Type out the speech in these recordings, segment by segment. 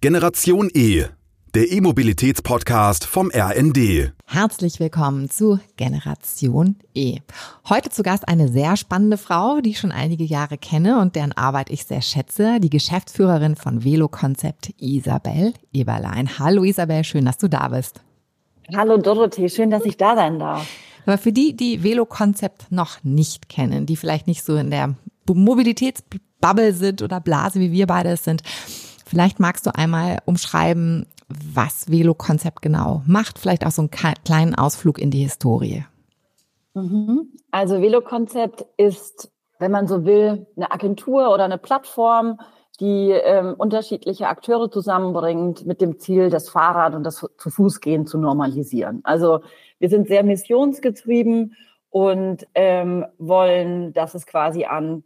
Generation E, der E-Mobilitäts-Podcast vom RND. Herzlich willkommen zu Generation E. Heute zu Gast eine sehr spannende Frau, die ich schon einige Jahre kenne und deren Arbeit ich sehr schätze, die Geschäftsführerin von Velo Concept Isabel Eberlein. Hallo Isabel, schön, dass du da bist. Hallo Dorothee, schön, dass ich da sein darf. Aber für die, die Velo Concept noch nicht kennen, die vielleicht nicht so in der Mobilitätsbubble sind oder Blase, wie wir beide es sind, vielleicht magst du einmal umschreiben, was Velo Concept genau macht, vielleicht auch so einen kleinen Ausflug in die Historie. Mhm. Also Velo Concept ist, wenn man so will, eine Agentur oder eine Plattform, die ähm, unterschiedliche Akteure zusammenbringt mit dem Ziel, das Fahrrad und das zu Fuß gehen zu normalisieren. Also wir sind sehr missionsgetrieben und ähm, wollen, dass es quasi an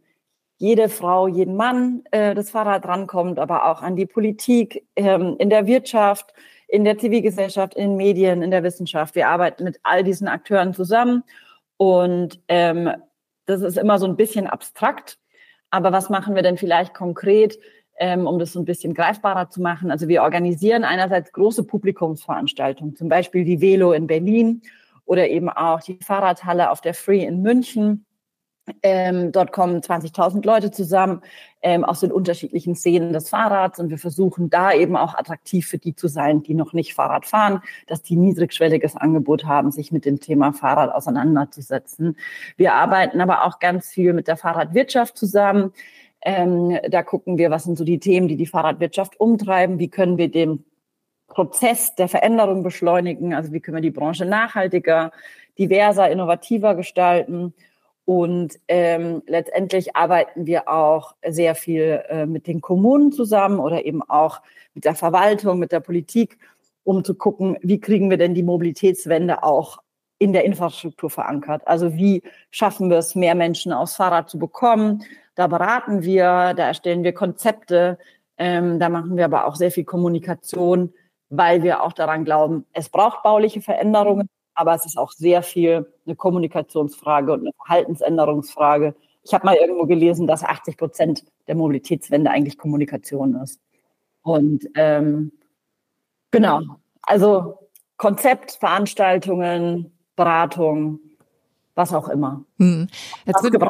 jede Frau, jeden Mann äh, das Fahrrad rankommt, aber auch an die Politik, ähm, in der Wirtschaft, in der Zivilgesellschaft, in den Medien, in der Wissenschaft. Wir arbeiten mit all diesen Akteuren zusammen und ähm, das ist immer so ein bisschen abstrakt. Aber was machen wir denn vielleicht konkret, ähm, um das so ein bisschen greifbarer zu machen? Also wir organisieren einerseits große Publikumsveranstaltungen, zum Beispiel die Velo in Berlin oder eben auch die Fahrradhalle auf der Free in München ähm, dort kommen 20.000 Leute zusammen ähm, aus den unterschiedlichen Szenen des Fahrrads und wir versuchen da eben auch attraktiv für die zu sein, die noch nicht Fahrrad fahren, dass die niedrigschwelliges Angebot haben, sich mit dem Thema Fahrrad auseinanderzusetzen. Wir arbeiten aber auch ganz viel mit der Fahrradwirtschaft zusammen. Ähm, da gucken wir, was sind so die Themen, die die Fahrradwirtschaft umtreiben, wie können wir den Prozess der Veränderung beschleunigen, also wie können wir die Branche nachhaltiger, diverser, innovativer gestalten und ähm, letztendlich arbeiten wir auch sehr viel äh, mit den Kommunen zusammen oder eben auch mit der Verwaltung, mit der Politik, um zu gucken, wie kriegen wir denn die Mobilitätswende auch in der Infrastruktur verankert. Also wie schaffen wir es, mehr Menschen aufs Fahrrad zu bekommen? Da beraten wir, da erstellen wir Konzepte, ähm, da machen wir aber auch sehr viel Kommunikation, weil wir auch daran glauben, es braucht bauliche Veränderungen aber es ist auch sehr viel eine Kommunikationsfrage und eine Verhaltensänderungsfrage. Ich habe mal irgendwo gelesen, dass 80 Prozent der Mobilitätswende eigentlich Kommunikation ist. Und ähm, genau, also Konzept, Veranstaltungen, Beratung, was auch immer. Hm. Jetzt wird, äh,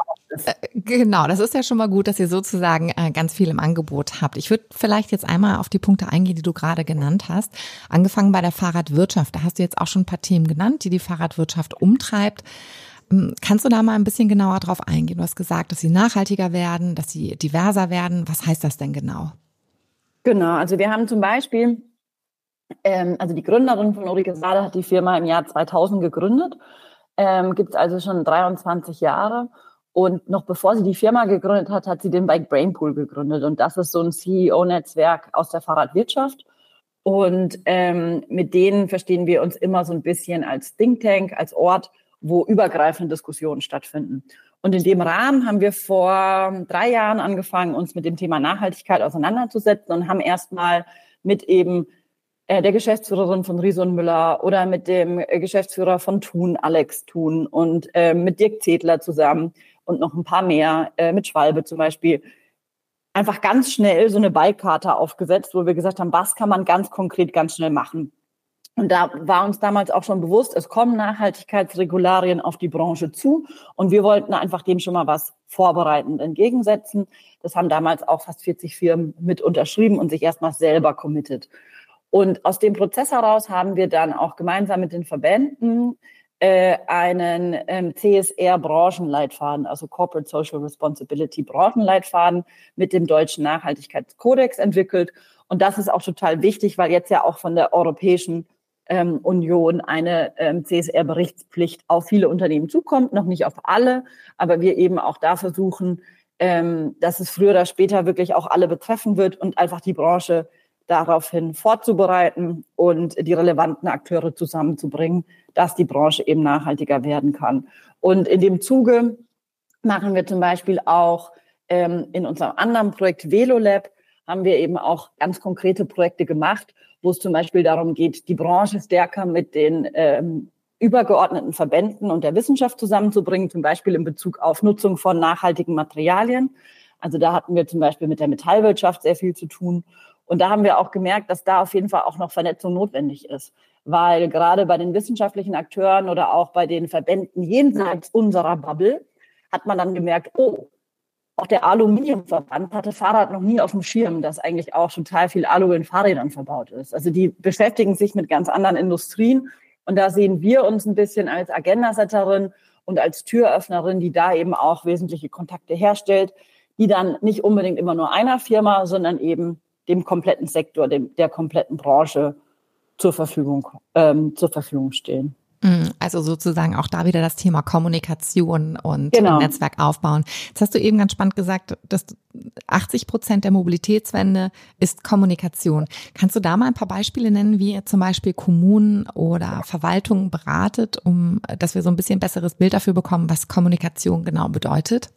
genau, das ist ja schon mal gut, dass ihr sozusagen äh, ganz viel im Angebot habt. Ich würde vielleicht jetzt einmal auf die Punkte eingehen, die du gerade genannt hast. Angefangen bei der Fahrradwirtschaft. Da hast du jetzt auch schon ein paar Themen genannt, die die Fahrradwirtschaft umtreibt. Ähm, kannst du da mal ein bisschen genauer drauf eingehen? Du hast gesagt, dass sie nachhaltiger werden, dass sie diverser werden. Was heißt das denn genau? Genau, also wir haben zum Beispiel, ähm, also die Gründerin von Ulrike Sade hat die Firma im Jahr 2000 gegründet ähm, gibt es also schon 23 Jahre. Und noch bevor sie die Firma gegründet hat, hat sie den Bike Brain Pool gegründet. Und das ist so ein CEO-Netzwerk aus der Fahrradwirtschaft. Und ähm, mit denen verstehen wir uns immer so ein bisschen als Think Tank, als Ort, wo übergreifende Diskussionen stattfinden. Und in dem Rahmen haben wir vor drei Jahren angefangen, uns mit dem Thema Nachhaltigkeit auseinanderzusetzen und haben erstmal mit eben äh, der Geschäftsführerin von Rison Müller oder mit dem äh, Geschäftsführer von Thun, Alex Thun und äh, mit Dirk Zedler zusammen und noch ein paar mehr, äh, mit Schwalbe zum Beispiel, einfach ganz schnell so eine Beikarte aufgesetzt, wo wir gesagt haben, was kann man ganz konkret ganz schnell machen. Und da war uns damals auch schon bewusst, es kommen Nachhaltigkeitsregularien auf die Branche zu und wir wollten einfach dem schon mal was vorbereitend entgegensetzen. Das haben damals auch fast 40 Firmen mit unterschrieben und sich erstmal selber committed. Und aus dem Prozess heraus haben wir dann auch gemeinsam mit den Verbänden äh, einen ähm, CSR-Branchenleitfaden, also Corporate Social Responsibility Branchenleitfaden mit dem deutschen Nachhaltigkeitskodex entwickelt. Und das ist auch total wichtig, weil jetzt ja auch von der Europäischen ähm, Union eine ähm, CSR-Berichtspflicht auf viele Unternehmen zukommt, noch nicht auf alle, aber wir eben auch da versuchen, ähm, dass es früher oder später wirklich auch alle betreffen wird und einfach die Branche daraufhin vorzubereiten und die relevanten Akteure zusammenzubringen, dass die Branche eben nachhaltiger werden kann. Und in dem Zuge machen wir zum Beispiel auch ähm, in unserem anderen Projekt VeloLab haben wir eben auch ganz konkrete Projekte gemacht, wo es zum Beispiel darum geht, die Branche stärker mit den ähm, übergeordneten Verbänden und der Wissenschaft zusammenzubringen, zum Beispiel in Bezug auf Nutzung von nachhaltigen Materialien. Also da hatten wir zum Beispiel mit der Metallwirtschaft sehr viel zu tun Und da haben wir auch gemerkt, dass da auf jeden Fall auch noch Vernetzung notwendig ist. Weil gerade bei den wissenschaftlichen Akteuren oder auch bei den Verbänden jenseits unserer Bubble hat man dann gemerkt, oh, auch der Aluminiumverband hatte Fahrrad noch nie auf dem Schirm, dass eigentlich auch total viel Alu in Fahrrädern verbaut ist. Also die beschäftigen sich mit ganz anderen Industrien. Und da sehen wir uns ein bisschen als Agendasetterin und als Türöffnerin, die da eben auch wesentliche Kontakte herstellt, die dann nicht unbedingt immer nur einer Firma, sondern eben dem kompletten Sektor, dem, der kompletten Branche zur Verfügung, ähm, zur Verfügung stehen. Mm, also sozusagen auch da wieder das Thema Kommunikation und genau. Netzwerk aufbauen. Jetzt hast du eben ganz spannend gesagt, dass 80 Prozent der Mobilitätswende ist Kommunikation. Kannst du da mal ein paar Beispiele nennen, wie ihr zum Beispiel Kommunen oder Verwaltungen beratet, um, dass wir so ein bisschen besseres Bild dafür bekommen, was Kommunikation genau bedeutet?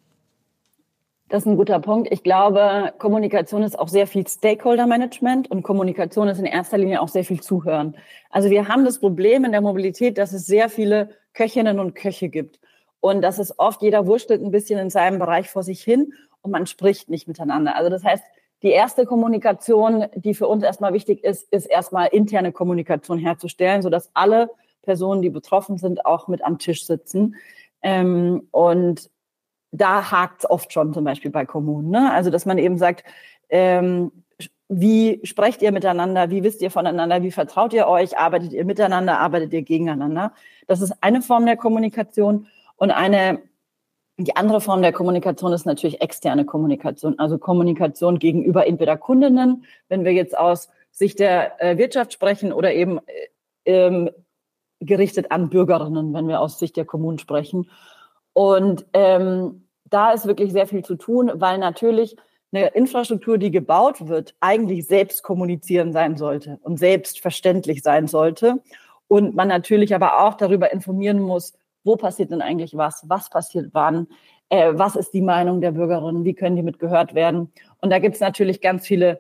Das ist ein guter Punkt. Ich glaube, Kommunikation ist auch sehr viel Stakeholder-Management und Kommunikation ist in erster Linie auch sehr viel Zuhören. Also wir haben das Problem in der Mobilität, dass es sehr viele Köchinnen und Köche gibt und dass es oft jeder wurstelt ein bisschen in seinem Bereich vor sich hin und man spricht nicht miteinander. Also das heißt, die erste Kommunikation, die für uns erstmal wichtig ist, ist erstmal interne Kommunikation herzustellen, sodass alle Personen, die betroffen sind, auch mit am Tisch sitzen. Ähm, und da hakt es oft schon zum Beispiel bei Kommunen. Ne? Also dass man eben sagt, ähm, wie sprecht ihr miteinander, wie wisst ihr voneinander, wie vertraut ihr euch, arbeitet ihr miteinander, arbeitet ihr gegeneinander. Das ist eine Form der Kommunikation und eine die andere Form der Kommunikation ist natürlich externe Kommunikation, also Kommunikation gegenüber entweder Kundinnen, wenn wir jetzt aus Sicht der äh, Wirtschaft sprechen, oder eben äh, ähm, gerichtet an Bürgerinnen, wenn wir aus Sicht der Kommunen sprechen. Und ähm, da ist wirklich sehr viel zu tun, weil natürlich eine Infrastruktur, die gebaut wird, eigentlich selbst kommunizieren sein sollte und selbstverständlich sein sollte. Und man natürlich aber auch darüber informieren muss, wo passiert denn eigentlich was, was passiert wann, äh, was ist die Meinung der Bürgerinnen, wie können die mitgehört werden. Und da gibt es natürlich ganz viele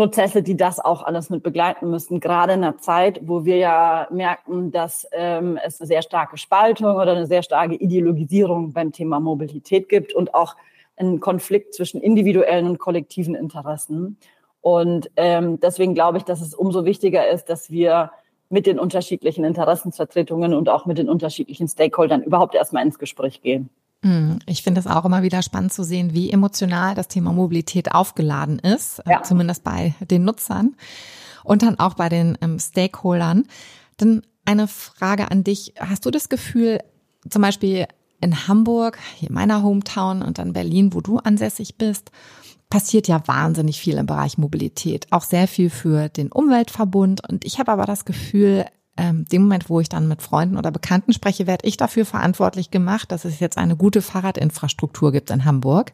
Prozesse, die das auch alles mit begleiten müssen, gerade in einer Zeit, wo wir ja merken, dass ähm, es eine sehr starke Spaltung oder eine sehr starke Ideologisierung beim Thema Mobilität gibt und auch einen Konflikt zwischen individuellen und kollektiven Interessen. Und ähm, deswegen glaube ich, dass es umso wichtiger ist, dass wir mit den unterschiedlichen Interessensvertretungen und auch mit den unterschiedlichen Stakeholdern überhaupt erstmal ins Gespräch gehen. Hm, ich finde es auch immer wieder spannend zu sehen, wie emotional das Thema Mobilität aufgeladen ist, ja. zumindest bei den Nutzern und dann auch bei den ähm, Stakeholdern. Dann eine Frage an dich. Hast du das Gefühl, zum Beispiel in Hamburg, hier meiner Hometown und dann Berlin, wo du ansässig bist, passiert ja wahnsinnig viel im Bereich Mobilität, auch sehr viel für den Umweltverbund. Und ich habe aber das Gefühl, ähm, dem Moment, wo ich dann mit Freunden oder Bekannten spreche, werde ich dafür verantwortlich gemacht, dass es jetzt eine gute Fahrradinfrastruktur gibt in Hamburg.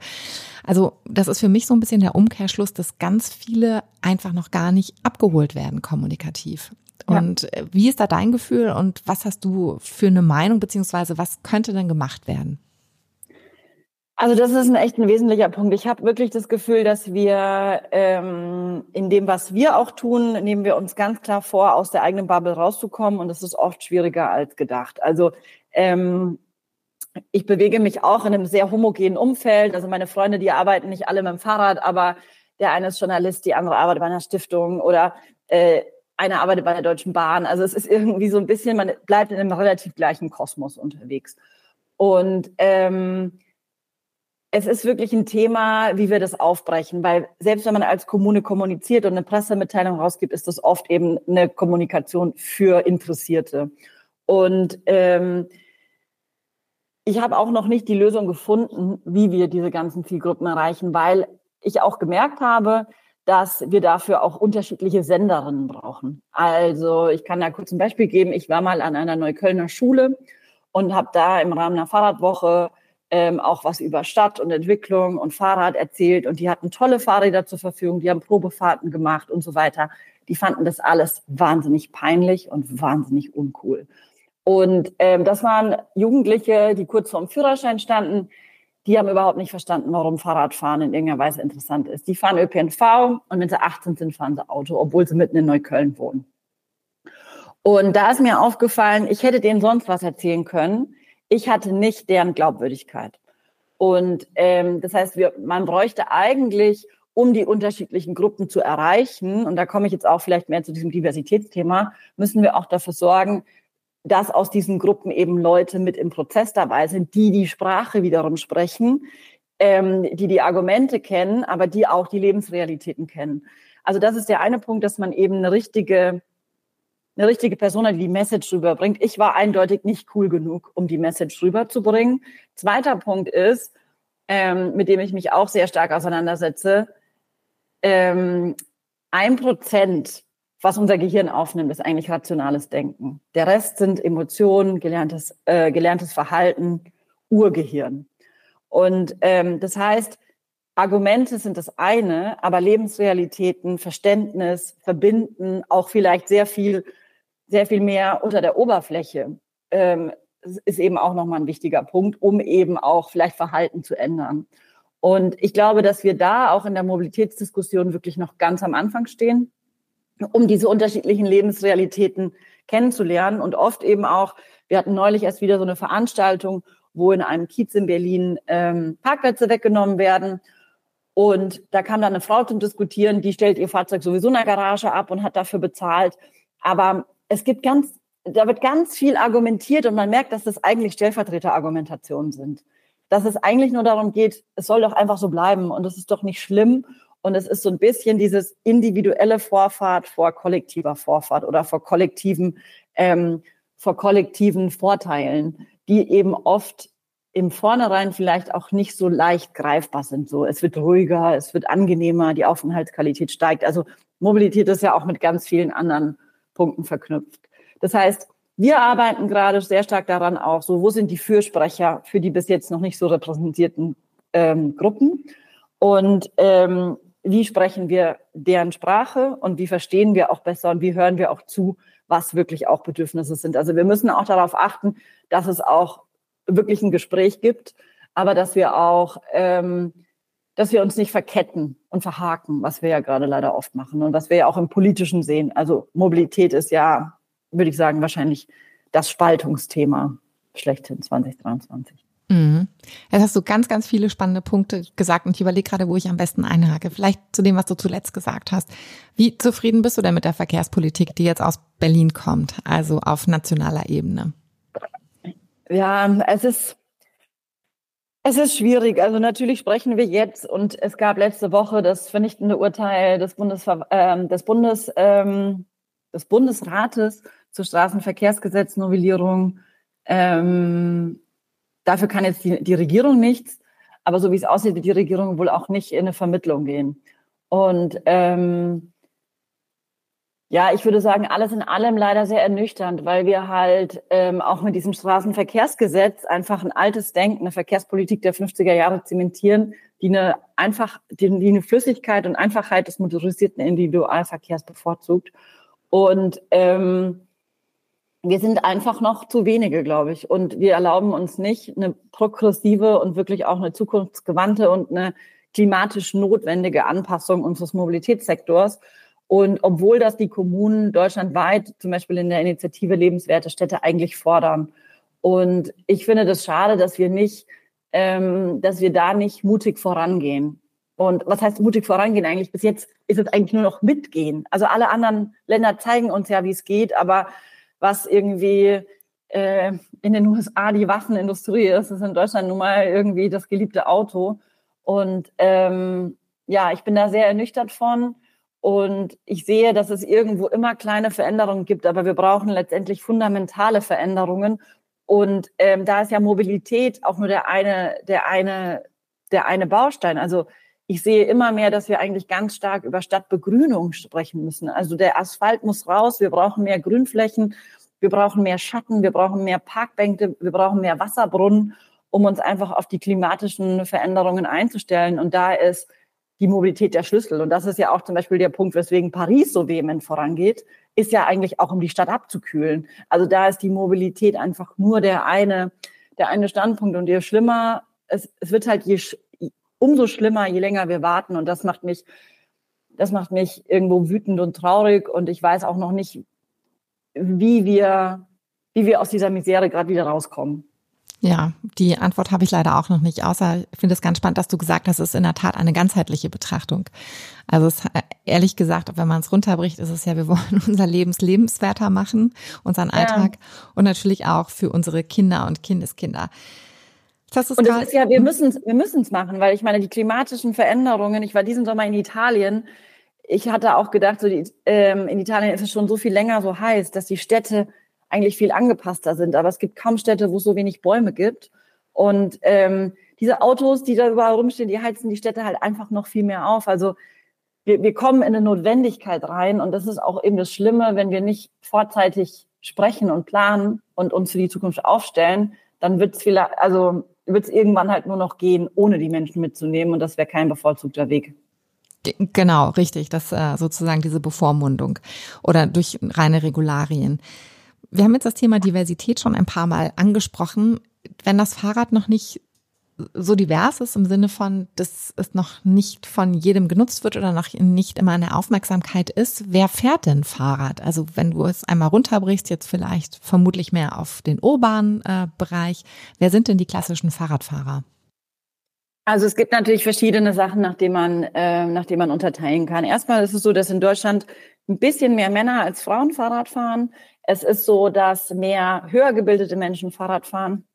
Also das ist für mich so ein bisschen der Umkehrschluss, dass ganz viele einfach noch gar nicht abgeholt werden kommunikativ. Und ja. Äh, wie ist da dein Gefühl und was hast du für eine Meinung, beziehungsweise was könnte denn gemacht werden? Also das ist ein echt ein wesentlicher Punkt. Ich habe wirklich das Gefühl, dass wir ähm, in dem, was wir auch tun, nehmen wir uns ganz klar vor, aus der eigenen Bubble rauszukommen. Und das ist oft schwieriger als gedacht. Also ähm, ich bewege mich auch in einem sehr homogenen Umfeld. Also meine Freunde, die arbeiten nicht alle mit dem Fahrrad, aber der eine ist Journalist, die andere arbeitet bei einer Stiftung oder äh, einer arbeitet bei der Deutschen Bahn. Also es ist irgendwie so ein bisschen, man bleibt in einem relativ gleichen Kosmos unterwegs. Und ähm, es ist wirklich ein Thema, wie wir das aufbrechen, weil selbst wenn man als Kommune kommuniziert und eine Pressemitteilung rausgibt, ist das oft eben eine Kommunikation für Interessierte. Und ähm, ich habe auch noch nicht die Lösung gefunden, wie wir diese ganzen Zielgruppen erreichen, weil ich auch gemerkt habe, dass wir dafür auch unterschiedliche Senderinnen brauchen. Also ich kann da kurz ein Beispiel geben. Ich war mal an einer Neuköllner Schule und habe da im Rahmen einer Fahrradwoche ähm, auch was über Stadt und Entwicklung und Fahrrad erzählt und die hatten tolle Fahrräder zur Verfügung, die haben Probefahrten gemacht und so weiter. Die fanden das alles wahnsinnig peinlich und wahnsinnig uncool. Und ähm, das waren Jugendliche, die kurz vorm Führerschein standen, die haben überhaupt nicht verstanden, warum Fahrradfahren in irgendeiner Weise interessant ist. Die fahren ÖPNV und wenn sie 18 sind, fahren sie Auto, obwohl sie mitten in Neukölln wohnen. Und da ist mir aufgefallen, ich hätte denen sonst was erzählen können ich hatte nicht deren Glaubwürdigkeit. Und ähm, das heißt, wir, man bräuchte eigentlich, um die unterschiedlichen Gruppen zu erreichen, und da komme ich jetzt auch vielleicht mehr zu diesem Diversitätsthema, müssen wir auch dafür sorgen, dass aus diesen Gruppen eben Leute mit im Prozess dabei sind, die die Sprache wiederum sprechen, ähm, die die Argumente kennen, aber die auch die Lebensrealitäten kennen. Also das ist der eine Punkt, dass man eben eine richtige, eine richtige Person hat, die die Message rüberbringt. Ich war eindeutig nicht cool genug, um die Message rüberzubringen. Zweiter Punkt ist, ähm, mit dem ich mich auch sehr stark auseinandersetze, ähm, ein Prozent, was unser Gehirn aufnimmt, ist eigentlich rationales Denken. Der Rest sind Emotionen, gelerntes, äh, gelerntes Verhalten, Urgehirn. Und ähm, das heißt, Argumente sind das eine, aber Lebensrealitäten, Verständnis, Verbinden, auch vielleicht sehr viel, sehr viel mehr unter der Oberfläche, ähm, ist eben auch nochmal ein wichtiger Punkt, um eben auch vielleicht Verhalten zu ändern. Und ich glaube, dass wir da auch in der Mobilitätsdiskussion wirklich noch ganz am Anfang stehen, um diese unterschiedlichen Lebensrealitäten kennenzulernen und oft eben auch, wir hatten neulich erst wieder so eine Veranstaltung, wo in einem Kiez in Berlin ähm, Parkplätze weggenommen werden. Und da kam dann eine Frau zum Diskutieren, die stellt ihr Fahrzeug sowieso in der Garage ab und hat dafür bezahlt. Aber es gibt ganz, da wird ganz viel argumentiert und man merkt, dass das eigentlich Stellvertreterargumentationen sind dass es eigentlich nur darum geht, es soll doch einfach so bleiben und es ist doch nicht schlimm. Und es ist so ein bisschen dieses individuelle Vorfahrt vor kollektiver Vorfahrt oder vor kollektiven, ähm, vor kollektiven Vorteilen, die eben oft im Vornherein vielleicht auch nicht so leicht greifbar sind. So, es wird ruhiger, es wird angenehmer, die Aufenthaltsqualität steigt. Also Mobilität ist ja auch mit ganz vielen anderen Punkten verknüpft. Das heißt, wir arbeiten gerade sehr stark daran auch, so wo sind die Fürsprecher für die bis jetzt noch nicht so repräsentierten ähm, Gruppen und ähm, wie sprechen wir deren Sprache und wie verstehen wir auch besser und wie hören wir auch zu, was wirklich auch Bedürfnisse sind. Also wir müssen auch darauf achten, dass es auch wirklich ein Gespräch gibt, aber dass wir auch, ähm, dass wir uns nicht verketten und verhaken, was wir ja gerade leider oft machen und was wir ja auch im Politischen sehen. Also Mobilität ist ja würde ich sagen, wahrscheinlich das Spaltungsthema schlechthin 2023. Mhm. Jetzt hast du ganz, ganz viele spannende Punkte gesagt und ich überlege gerade, wo ich am besten einhake. Vielleicht zu dem, was du zuletzt gesagt hast. Wie zufrieden bist du denn mit der Verkehrspolitik, die jetzt aus Berlin kommt, also auf nationaler Ebene? Ja, es ist, es ist schwierig. Also natürlich sprechen wir jetzt und es gab letzte Woche das vernichtende Urteil des Bundes, äh, des Bundes ähm, des Bundesrates zur Straßenverkehrsgesetznovellierung. Ähm, dafür kann jetzt die, die Regierung nichts, aber so wie es aussieht, wird die Regierung wohl auch nicht in eine Vermittlung gehen. Und ähm, ja, ich würde sagen, alles in allem leider sehr ernüchternd, weil wir halt ähm, auch mit diesem Straßenverkehrsgesetz einfach ein altes Denken, eine Verkehrspolitik der 50er Jahre zementieren, die eine einfach, die, die eine Flüssigkeit und Einfachheit des motorisierten Individualverkehrs bevorzugt. Und ähm, wir sind einfach noch zu wenige, glaube ich. Und wir erlauben uns nicht eine progressive und wirklich auch eine zukunftsgewandte und eine klimatisch notwendige Anpassung unseres Mobilitätssektors. Und obwohl das die Kommunen deutschlandweit, zum Beispiel in der Initiative Lebenswerte Städte, eigentlich fordern. Und ich finde das schade, dass wir nicht, ähm, dass wir da nicht mutig vorangehen. Und was heißt mutig vorangehen eigentlich? Bis jetzt ist es eigentlich nur noch mitgehen. Also alle anderen Länder zeigen uns ja, wie es geht, aber was irgendwie äh, in den USA die Waffenindustrie ist, ist in Deutschland nun mal irgendwie das geliebte Auto. Und ähm, ja, ich bin da sehr ernüchtert von. Und ich sehe, dass es irgendwo immer kleine Veränderungen gibt, aber wir brauchen letztendlich fundamentale Veränderungen. Und ähm, da ist ja Mobilität auch nur der eine, der eine, der eine Baustein. Also ich sehe immer mehr, dass wir eigentlich ganz stark über Stadtbegrünung sprechen müssen. Also der Asphalt muss raus, wir brauchen mehr Grünflächen, wir brauchen mehr Schatten, wir brauchen mehr Parkbänke, wir brauchen mehr Wasserbrunnen, um uns einfach auf die klimatischen Veränderungen einzustellen. Und da ist die Mobilität der Schlüssel. Und das ist ja auch zum Beispiel der Punkt, weswegen Paris so vehement vorangeht, ist ja eigentlich auch, um die Stadt abzukühlen. Also da ist die Mobilität einfach nur der eine, der eine Standpunkt. Und je schlimmer, es, es wird halt, je, umso schlimmer, je länger wir warten. Und das macht mich, das macht mich irgendwo wütend und traurig. Und ich weiß auch noch nicht, wie wir, wie wir aus dieser Misere gerade wieder rauskommen. Ja, die Antwort habe ich leider auch noch nicht, außer ich finde es ganz spannend, dass du gesagt hast, es ist in der Tat eine ganzheitliche Betrachtung. Also es, äh, ehrlich gesagt, wenn man es runterbricht, ist es ja, wir wollen unser Lebens lebenswerter machen, unseren Alltag ja. und natürlich auch für unsere Kinder und Kindeskinder. Das ist und das ist ja, wir müssen es wir müssen's machen, weil ich meine, die klimatischen Veränderungen, ich war diesen Sommer in Italien, ich hatte auch gedacht, so die, ähm, in Italien ist es schon so viel länger so heiß, dass die Städte eigentlich viel angepasster sind. Aber es gibt kaum Städte, wo es so wenig Bäume gibt. Und ähm, diese Autos, die da überall rumstehen, die heizen die Städte halt einfach noch viel mehr auf. Also wir, wir kommen in eine Notwendigkeit rein. Und das ist auch eben das Schlimme, wenn wir nicht vorzeitig sprechen und planen und uns für die Zukunft aufstellen, dann wird es vielleicht, also wird es irgendwann halt nur noch gehen, ohne die Menschen mitzunehmen. Und das wäre kein bevorzugter Weg. Genau, richtig. Das äh, sozusagen diese Bevormundung oder durch reine Regularien. Wir haben jetzt das Thema Diversität schon ein paar Mal angesprochen. Wenn das Fahrrad noch nicht so divers ist im Sinne von, dass es noch nicht von jedem genutzt wird oder noch nicht immer eine Aufmerksamkeit ist, wer fährt denn Fahrrad? Also wenn du es einmal runterbrichst, jetzt vielleicht vermutlich mehr auf den urbanen äh, Bereich, wer sind denn die klassischen Fahrradfahrer? Also es gibt natürlich verschiedene Sachen, nach denen man, äh, nach denen man unterteilen kann. Erstmal ist es so, dass in Deutschland ein bisschen mehr Männer als Frauen Fahrrad fahren. Es ist so, dass mehr höher gebildete Menschen Fahrrad fahren.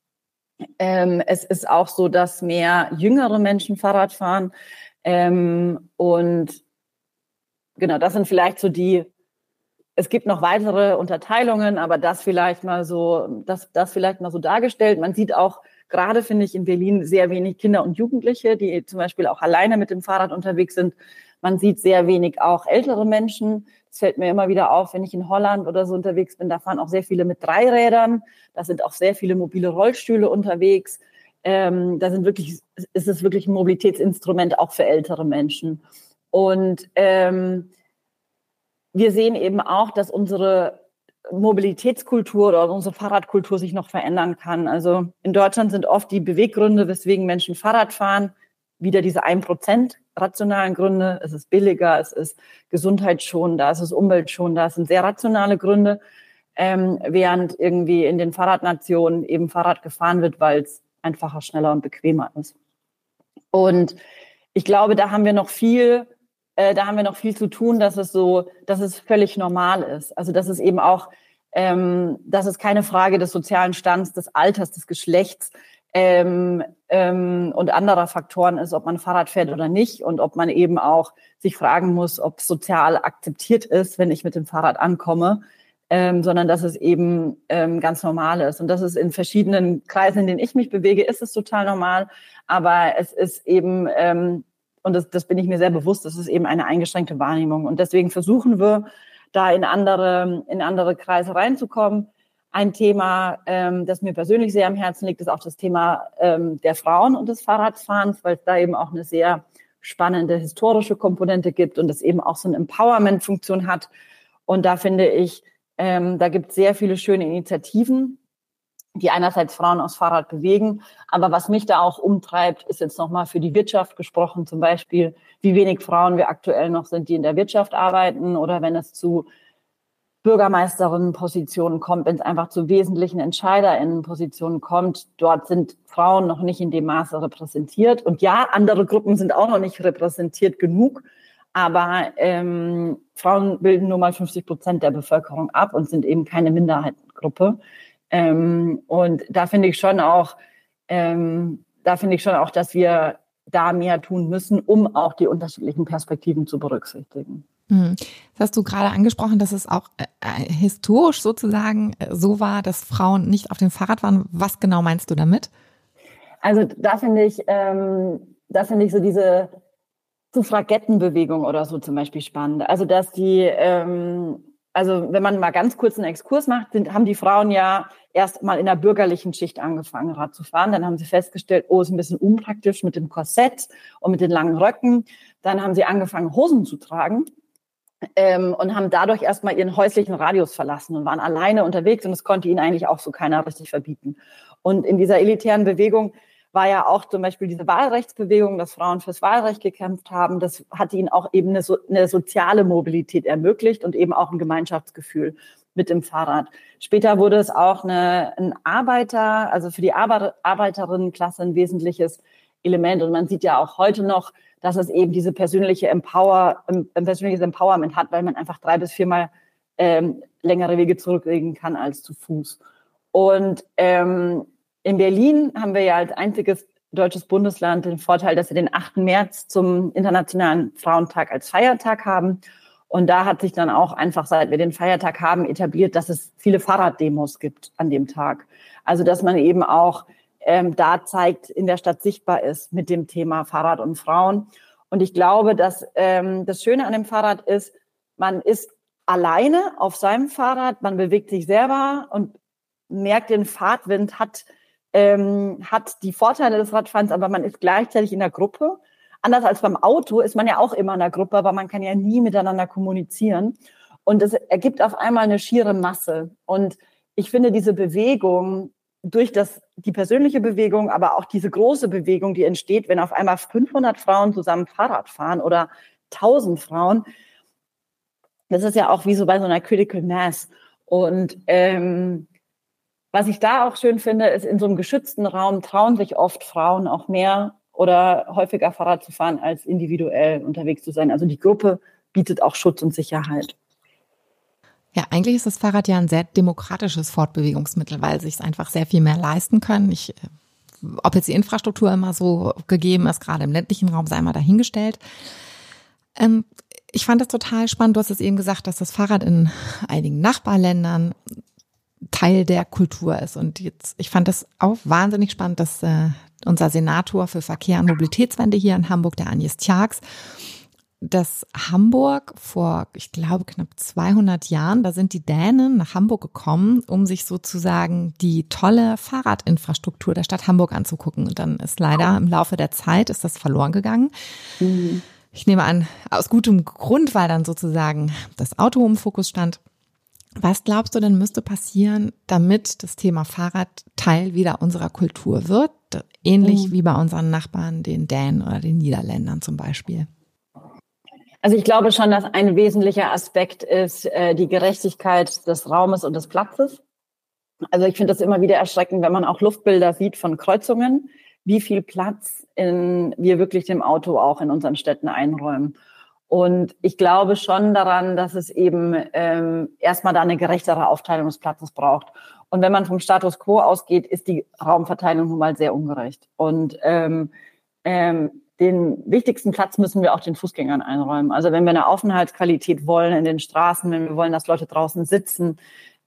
Ähm, es ist auch so, dass mehr jüngere Menschen Fahrrad fahren. Ähm, und genau, das sind vielleicht so die, es gibt noch weitere Unterteilungen, aber das vielleicht mal so, das, das vielleicht mal so dargestellt. Man sieht auch gerade, finde ich, in Berlin sehr wenig Kinder und Jugendliche, die zum Beispiel auch alleine mit dem Fahrrad unterwegs sind. Man sieht sehr wenig auch ältere Menschen. Es fällt mir immer wieder auf, wenn ich in Holland oder so unterwegs bin, da fahren auch sehr viele mit Dreirädern. Da sind auch sehr viele mobile Rollstühle unterwegs. Ähm, da sind wirklich, ist es wirklich ein Mobilitätsinstrument auch für ältere Menschen. Und ähm, wir sehen eben auch, dass unsere Mobilitätskultur oder unsere Fahrradkultur sich noch verändern kann. Also in Deutschland sind oft die Beweggründe, weswegen Menschen Fahrrad fahren, wieder diese ein Prozent rationalen Gründe. Es ist billiger, es ist gesundheitsschonender, es ist umweltschonender. Es sind sehr rationale Gründe, ähm, während irgendwie in den Fahrradnationen eben Fahrrad gefahren wird, weil es einfacher, schneller und bequemer ist. Und ich glaube, da haben wir noch viel, äh, da haben wir noch viel zu tun, dass es so, dass es völlig normal ist. Also dass es eben auch, ähm, dass es keine Frage des sozialen Stands, des Alters, des Geschlechts ähm, ähm, und anderer Faktoren ist, ob man Fahrrad fährt oder nicht und ob man eben auch sich fragen muss, ob sozial akzeptiert ist, wenn ich mit dem Fahrrad ankomme, ähm, sondern dass es eben ähm, ganz normal ist. Und das ist in verschiedenen Kreisen, in denen ich mich bewege, ist es total normal, aber es ist eben, ähm, und das, das bin ich mir sehr bewusst, das ist eben eine eingeschränkte Wahrnehmung. Und deswegen versuchen wir, da in andere, in andere Kreise reinzukommen ein Thema, ähm, das mir persönlich sehr am Herzen liegt, ist auch das Thema ähm, der Frauen und des Fahrradfahrens, weil es da eben auch eine sehr spannende historische Komponente gibt und es eben auch so eine Empowerment-Funktion hat. Und da finde ich, ähm, da gibt es sehr viele schöne Initiativen, die einerseits Frauen aufs Fahrrad bewegen. Aber was mich da auch umtreibt, ist jetzt nochmal für die Wirtschaft gesprochen, zum Beispiel, wie wenig Frauen wir aktuell noch sind, die in der Wirtschaft arbeiten oder wenn es zu Bürgermeisterinnenpositionen kommt, wenn es einfach zu wesentlichen Entscheiderinnenpositionen kommt. Dort sind Frauen noch nicht in dem Maße repräsentiert. Und ja, andere Gruppen sind auch noch nicht repräsentiert genug. Aber ähm, Frauen bilden nur mal 50 Prozent der Bevölkerung ab und sind eben keine Minderheitengruppe. Ähm, und da finde ich schon auch, ähm, da finde ich schon auch, dass wir da mehr tun müssen, um auch die unterschiedlichen Perspektiven zu berücksichtigen. Mhm. Das hast du gerade angesprochen, dass es auch äh, äh, historisch sozusagen äh, so war, dass Frauen nicht auf dem Fahrrad waren. Was genau meinst du damit? Also da finde ich, ähm, da finde ich so diese Suffragettenbewegung oder so zum Beispiel spannend. Also dass die, ähm, also wenn man mal ganz kurz einen Exkurs macht, sind, haben die Frauen ja erst mal in der bürgerlichen Schicht angefangen, Rad zu fahren. Dann haben sie festgestellt, oh, ist ein bisschen unpraktisch mit dem Korsett und mit den langen Röcken. Dann haben sie angefangen, Hosen zu tragen ähm, und haben dadurch erstmal ihren häuslichen Radius verlassen und waren alleine unterwegs und es konnte ihnen eigentlich auch so keiner richtig verbieten. Und in dieser elitären Bewegung war ja auch zum Beispiel diese Wahlrechtsbewegung, dass Frauen fürs Wahlrecht gekämpft haben. Das hat ihnen auch eben eine, so, eine soziale Mobilität ermöglicht und eben auch ein Gemeinschaftsgefühl. mit dem Fahrrad. Später wurde es auch eine, ein Arbeiter, also für die Arbeiterinnenklasse ein wesentliches Element. Und man sieht ja auch heute noch, dass es eben diese persönliche Empower, ein persönliches Empowerment hat, weil man einfach drei bis viermal ähm, längere Wege zurücklegen kann als zu Fuß. Und ähm, in Berlin haben wir ja als einziges deutsches Bundesland den Vorteil, dass wir den 8. März zum Internationalen Frauentag als Feiertag haben. Und da hat sich dann auch einfach, seit wir den Feiertag haben, etabliert, dass es viele Fahrraddemos gibt an dem Tag. Also dass man eben auch ähm, da zeigt, in der Stadt sichtbar ist mit dem Thema Fahrrad und Frauen. Und ich glaube, dass ähm, das Schöne an dem Fahrrad ist, man ist alleine auf seinem Fahrrad, man bewegt sich selber und merkt den Fahrtwind, hat, ähm, hat die Vorteile des Radfahrens, aber man ist gleichzeitig in der Gruppe. Anders als beim Auto ist man ja auch immer in der Gruppe, aber man kann ja nie miteinander kommunizieren. Und es ergibt auf einmal eine schiere Masse. Und ich finde diese Bewegung durch das, die persönliche Bewegung, aber auch diese große Bewegung, die entsteht, wenn auf einmal 500 Frauen zusammen Fahrrad fahren oder 1000 Frauen, das ist ja auch wie so bei so einer Critical Mass. Und ähm, was ich da auch schön finde, ist, in so einem geschützten Raum trauen sich oft Frauen auch mehr oder häufiger Fahrrad zu fahren, als individuell unterwegs zu sein. Also die Gruppe bietet auch Schutz und Sicherheit. Ja, eigentlich ist das Fahrrad ja ein sehr demokratisches Fortbewegungsmittel, weil sich es einfach sehr viel mehr leisten können. Ich, äh, ob jetzt die Infrastruktur immer so gegeben ist, gerade im ländlichen Raum, sei mal dahingestellt. Ähm, ich fand das total spannend. Du hast es eben gesagt, dass das Fahrrad in einigen Nachbarländern Teil der Kultur ist. Und jetzt, ich fand das auch wahnsinnig spannend, dass äh, unser Senator für Verkehr und Mobilitätswende hier in Hamburg, der Agnes Tjax, dass Hamburg vor, ich glaube, knapp 200 Jahren, da sind die Dänen nach Hamburg gekommen, um sich sozusagen die tolle Fahrradinfrastruktur der Stadt Hamburg anzugucken. Und dann ist leider im Laufe der Zeit ist das verloren gegangen. Mhm. Ich nehme an, aus gutem Grund, weil dann sozusagen das Auto im Fokus stand. Was glaubst du denn müsste passieren, damit das Thema Fahrrad Teil wieder unserer Kultur wird? Ähnlich mhm. wie bei unseren Nachbarn, den Dänen oder den Niederländern zum Beispiel. Also ich glaube schon, dass ein wesentlicher Aspekt ist äh, die Gerechtigkeit des Raumes und des Platzes. Also ich finde das immer wieder erschreckend, wenn man auch Luftbilder sieht von Kreuzungen, wie viel Platz in, wir wirklich dem Auto auch in unseren Städten einräumen. Und ich glaube schon daran, dass es eben ähm, erstmal da eine gerechtere Aufteilung des Platzes braucht. Und wenn man vom Status quo ausgeht, ist die Raumverteilung nun mal sehr ungerecht. Und ähm, ähm, den wichtigsten Platz müssen wir auch den Fußgängern einräumen. Also wenn wir eine Aufenthaltsqualität wollen in den Straßen, wenn wir wollen, dass Leute draußen sitzen,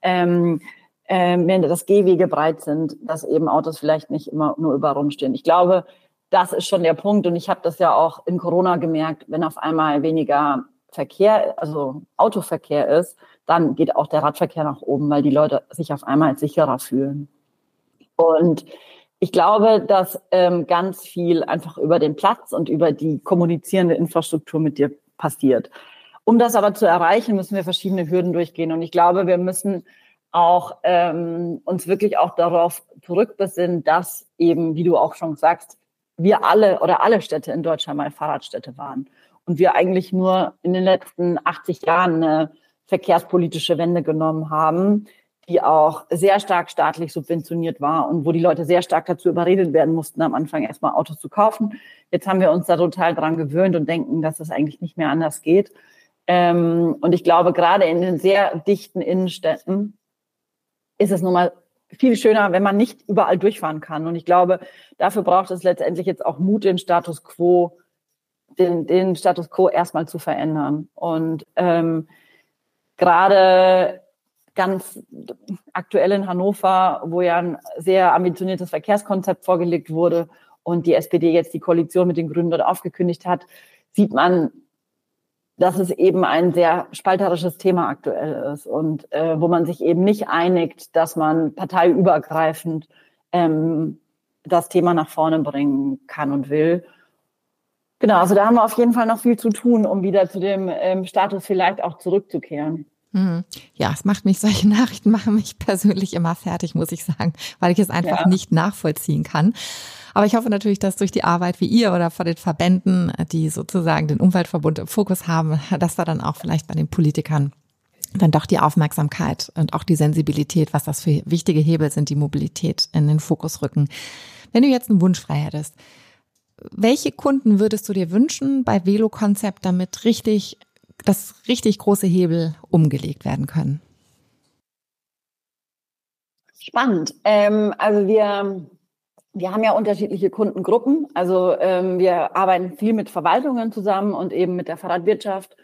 ähm, ähm, wenn das Gehwege breit sind, dass eben Autos vielleicht nicht immer nur überall rumstehen. Ich glaube, das ist schon der Punkt. Und ich habe das ja auch in Corona gemerkt, wenn auf einmal weniger Verkehr, also Autoverkehr ist, dann geht auch der Radverkehr nach oben, weil die Leute sich auf einmal sicherer fühlen. Und ich glaube, dass ähm, ganz viel einfach über den Platz und über die kommunizierende Infrastruktur mit dir passiert. Um das aber zu erreichen, müssen wir verschiedene Hürden durchgehen. Und ich glaube, wir müssen auch ähm, uns wirklich auch darauf zurückbesinnen, dass eben, wie du auch schon sagst, wir alle oder alle Städte in Deutschland mal Fahrradstädte waren und wir eigentlich nur in den letzten 80 Jahren eine verkehrspolitische Wende genommen haben, die auch sehr stark staatlich subventioniert war und wo die Leute sehr stark dazu überredet werden mussten, am Anfang erstmal Autos zu kaufen. Jetzt haben wir uns da total dran gewöhnt und denken, dass es eigentlich nicht mehr anders geht. Ähm, und ich glaube, gerade in den sehr dichten Innenstädten ist es nun mal viel schöner, wenn man nicht überall durchfahren kann. Und ich glaube, dafür braucht es letztendlich jetzt auch Mut, den Status quo, den, den Status quo erstmal zu verändern. Und ähm, gerade ganz aktuell in Hannover, wo ja ein sehr ambitioniertes Verkehrskonzept vorgelegt wurde und die SPD jetzt die Koalition mit den Grünen dort aufgekündigt hat, sieht man, dass es eben ein sehr spalterisches Thema aktuell ist und äh, wo man sich eben nicht einigt, dass man parteiübergreifend ähm, das Thema nach vorne bringen kann und will. Genau, also da haben wir auf jeden Fall noch viel zu tun, um wieder zu dem ähm, Status vielleicht auch zurückzukehren. Mhm. Ja, es macht mich, solche Nachrichten machen mich persönlich immer fertig, muss ich sagen, weil ich es einfach ja. nicht nachvollziehen kann. Aber ich hoffe natürlich, dass durch die Arbeit wie ihr oder vor den Verbänden, die sozusagen den Umweltverbund im Fokus haben, dass da dann auch vielleicht bei den Politikern dann doch die Aufmerksamkeit und auch die Sensibilität, was das für wichtige Hebel sind, die Mobilität in den Fokus rücken. Wenn du jetzt einen Wunsch frei hättest, welche Kunden würdest du dir wünschen bei Velo Konzept, damit richtig, das richtig große Hebel umgelegt werden können? Spannend. Ähm, also wir, wir haben ja unterschiedliche Kundengruppen. Also ähm, wir arbeiten viel mit Verwaltungen zusammen und eben mit der Fahrradwirtschaft.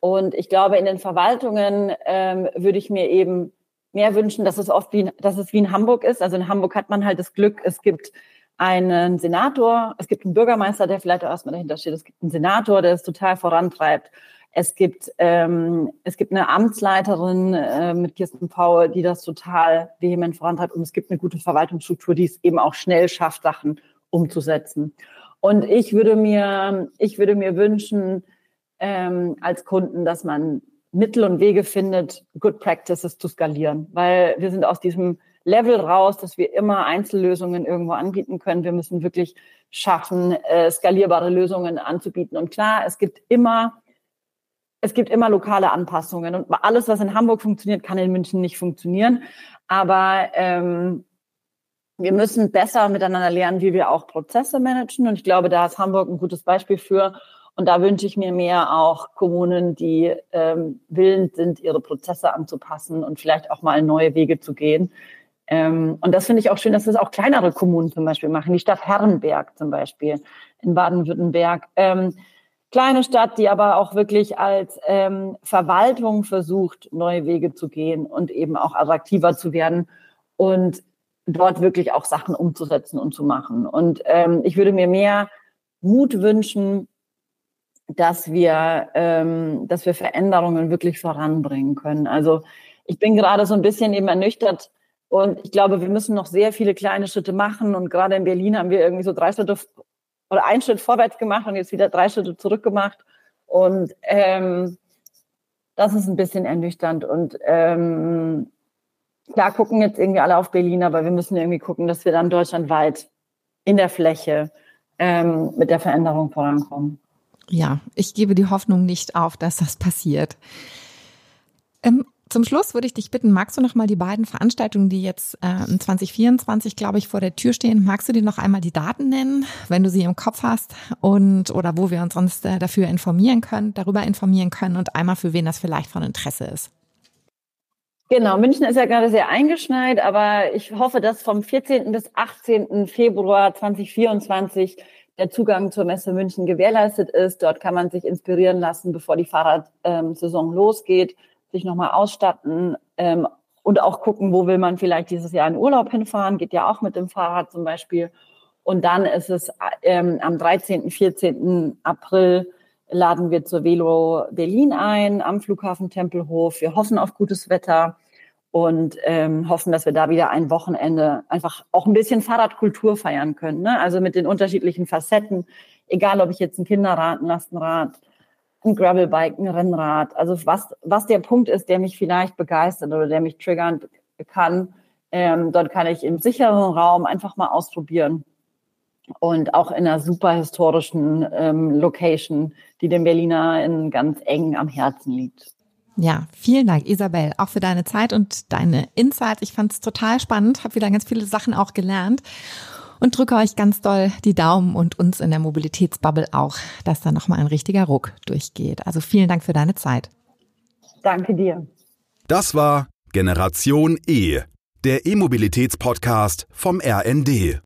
Und ich glaube, in den Verwaltungen ähm, würde ich mir eben mehr wünschen, dass es oft wie, dass es wie in Hamburg ist. Also in Hamburg hat man halt das Glück, es gibt einen Senator, es gibt einen Bürgermeister, der vielleicht auch erstmal dahinter steht, es gibt einen Senator, der es total vorantreibt. Es gibt, ähm, es gibt eine Amtsleiterin äh, mit Kirsten Paul, die das total vehement vorantreibt. Und es gibt eine gute Verwaltungsstruktur, die es eben auch schnell schafft, Sachen umzusetzen. Und ich würde mir, ich würde mir wünschen, ähm, als Kunden, dass man Mittel und Wege findet, Good Practices zu skalieren. Weil wir sind aus diesem Level raus, dass wir immer Einzellösungen irgendwo anbieten können. Wir müssen wirklich schaffen, äh, skalierbare Lösungen anzubieten. Und klar, es gibt immer es gibt immer lokale Anpassungen und alles, was in Hamburg funktioniert, kann in München nicht funktionieren. Aber ähm, wir müssen besser miteinander lernen, wie wir auch Prozesse managen. Und ich glaube, da ist Hamburg ein gutes Beispiel für. Und da wünsche ich mir mehr auch Kommunen, die ähm, willens sind, ihre Prozesse anzupassen und vielleicht auch mal neue Wege zu gehen. Ähm, und das finde ich auch schön, dass das auch kleinere Kommunen zum Beispiel machen. Die Stadt Herrenberg zum Beispiel in Baden-Württemberg. Ähm, kleine Stadt, die aber auch wirklich als ähm, Verwaltung versucht, neue Wege zu gehen und eben auch attraktiver zu werden und dort wirklich auch Sachen umzusetzen und zu machen. Und ähm, ich würde mir mehr Mut wünschen, dass wir, ähm, dass wir Veränderungen wirklich voranbringen können. Also ich bin gerade so ein bisschen eben ernüchtert und ich glaube, wir müssen noch sehr viele kleine Schritte machen. Und gerade in Berlin haben wir irgendwie so drei Schritte oder einen Schritt vorwärts gemacht und jetzt wieder drei Schritte zurück gemacht. Und ähm, das ist ein bisschen ernüchternd. Und ähm, klar gucken jetzt irgendwie alle auf Berlin, aber wir müssen irgendwie gucken, dass wir dann deutschlandweit in der Fläche ähm, mit der Veränderung vorankommen. Ja, ich gebe die Hoffnung nicht auf, dass das passiert. Ähm, zum Schluss würde ich dich bitten, magst du noch mal die beiden Veranstaltungen, die jetzt äh, 2024, glaube ich, vor der Tür stehen, magst du dir noch einmal die Daten nennen, wenn du sie im Kopf hast und oder wo wir uns sonst äh, dafür informieren können, darüber informieren können und einmal für wen das vielleicht von Interesse ist? Genau, München ist ja gerade sehr eingeschneit, aber ich hoffe, dass vom 14. bis 18. Februar 2024 der Zugang zur Messe München gewährleistet ist. Dort kann man sich inspirieren lassen, bevor die Fahrradsaison losgeht sich nochmal ausstatten ähm, und auch gucken, wo will man vielleicht dieses Jahr in Urlaub hinfahren, geht ja auch mit dem Fahrrad zum Beispiel. Und dann ist es ähm, am 13., 14. April laden wir zur Velo Berlin ein am Flughafen Tempelhof. Wir hoffen auf gutes Wetter und ähm, hoffen, dass wir da wieder ein Wochenende einfach auch ein bisschen Fahrradkultur feiern können. Ne? Also mit den unterschiedlichen Facetten, egal ob ich jetzt ein Kinderrad, ein Lastenrad, ein Gravelbike, ein Rennrad. Also was, was der Punkt ist, der mich vielleicht begeistert oder der mich triggern kann, ähm, dort kann ich im sicheren Raum einfach mal ausprobieren. Und auch in einer super historischen ähm, Location, die dem Berliner in ganz eng am Herzen liegt. Ja, vielen Dank, Isabel, auch für deine Zeit und deine Insights. Ich fand es total spannend, habe wieder ganz viele Sachen auch gelernt und drücke euch ganz doll die Daumen und uns in der Mobilitätsbubble auch, dass da nochmal ein richtiger Ruck durchgeht. Also vielen Dank für deine Zeit. Danke dir. Das war Generation E, der E-Mobilitäts-Podcast vom RND.